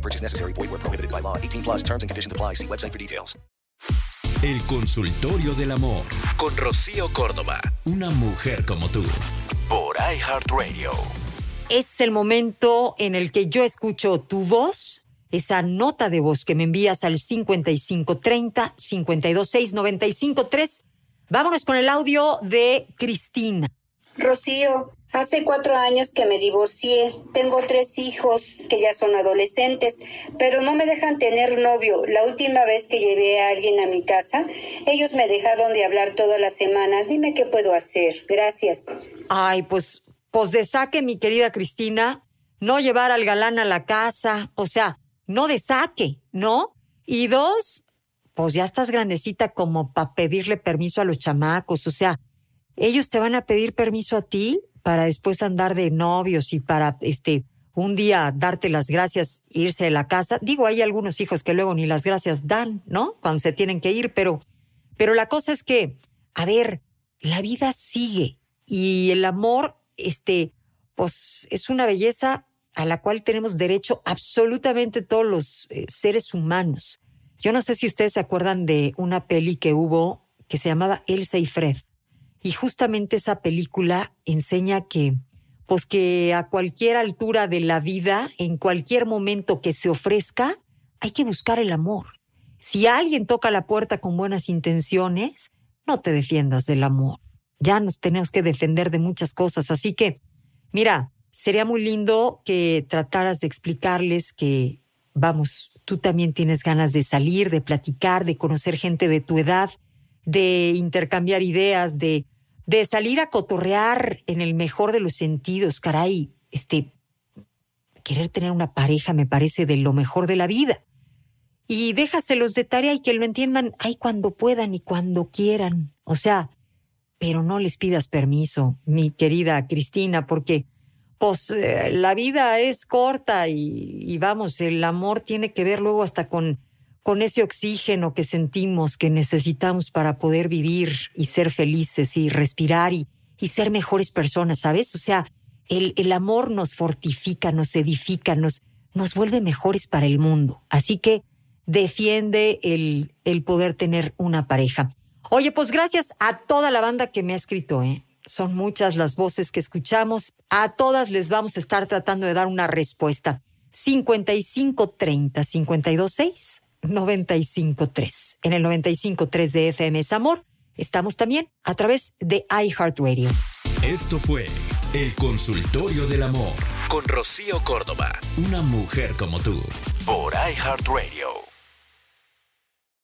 No purchase necessary. Void where prohibited by law. 18 plus terms and conditions apply. See website for details. El consultorio del amor con Rocío Córdoba. Una mujer como tú. Por iHeartRadio. Es el momento en el que yo escucho tu voz, esa nota de voz que me envías al 5530 526 953. Vámonos con el audio de Cristina. Rocío, hace cuatro años que me divorcié. Tengo tres hijos que ya son adolescentes, pero no me dejan tener novio. La última vez que llevé a alguien a mi casa, ellos me dejaron de hablar toda la semana. Dime qué puedo hacer. Gracias. Ay, pues, pues de saque, mi querida Cristina, no llevar al galán a la casa, o sea, no de saque, ¿no? Y dos, pues ya estás grandecita como para pedirle permiso a los chamacos, o sea, ellos te van a pedir permiso a ti para después andar de novios y para este un día darte las gracias, irse de la casa. Digo, hay algunos hijos que luego ni las gracias dan, ¿no? Cuando se tienen que ir, pero pero la cosa es que, a ver, la vida sigue y el amor este pues es una belleza a la cual tenemos derecho absolutamente todos los eh, seres humanos. Yo no sé si ustedes se acuerdan de una peli que hubo que se llamaba Elsa y Fred. Y justamente esa película enseña que, pues que a cualquier altura de la vida, en cualquier momento que se ofrezca, hay que buscar el amor. Si alguien toca la puerta con buenas intenciones, no te defiendas del amor. Ya nos tenemos que defender de muchas cosas. Así que, mira, sería muy lindo que trataras de explicarles que, vamos, tú también tienes ganas de salir, de platicar, de conocer gente de tu edad, de intercambiar ideas, de, de salir a cotorrear en el mejor de los sentidos, caray, este, querer tener una pareja me parece de lo mejor de la vida. Y déjaselos de tarea y que lo entiendan, ay, cuando puedan y cuando quieran. O sea, pero no les pidas permiso, mi querida Cristina, porque pues eh, la vida es corta y, y, vamos, el amor tiene que ver luego hasta con, con ese oxígeno que sentimos que necesitamos para poder vivir y ser felices y respirar y, y ser mejores personas, ¿sabes? O sea, el, el amor nos fortifica, nos edifica, nos, nos vuelve mejores para el mundo. Así que defiende el, el poder tener una pareja. Oye, pues gracias a toda la banda que me ha escrito, ¿eh? Son muchas las voces que escuchamos. A todas les vamos a estar tratando de dar una respuesta. 5530 526 953. En el 953 de FM es Amor. Estamos también a través de iHeartRadio. Esto fue El Consultorio del Amor con Rocío Córdoba. Una mujer como tú. Por iHeartRadio.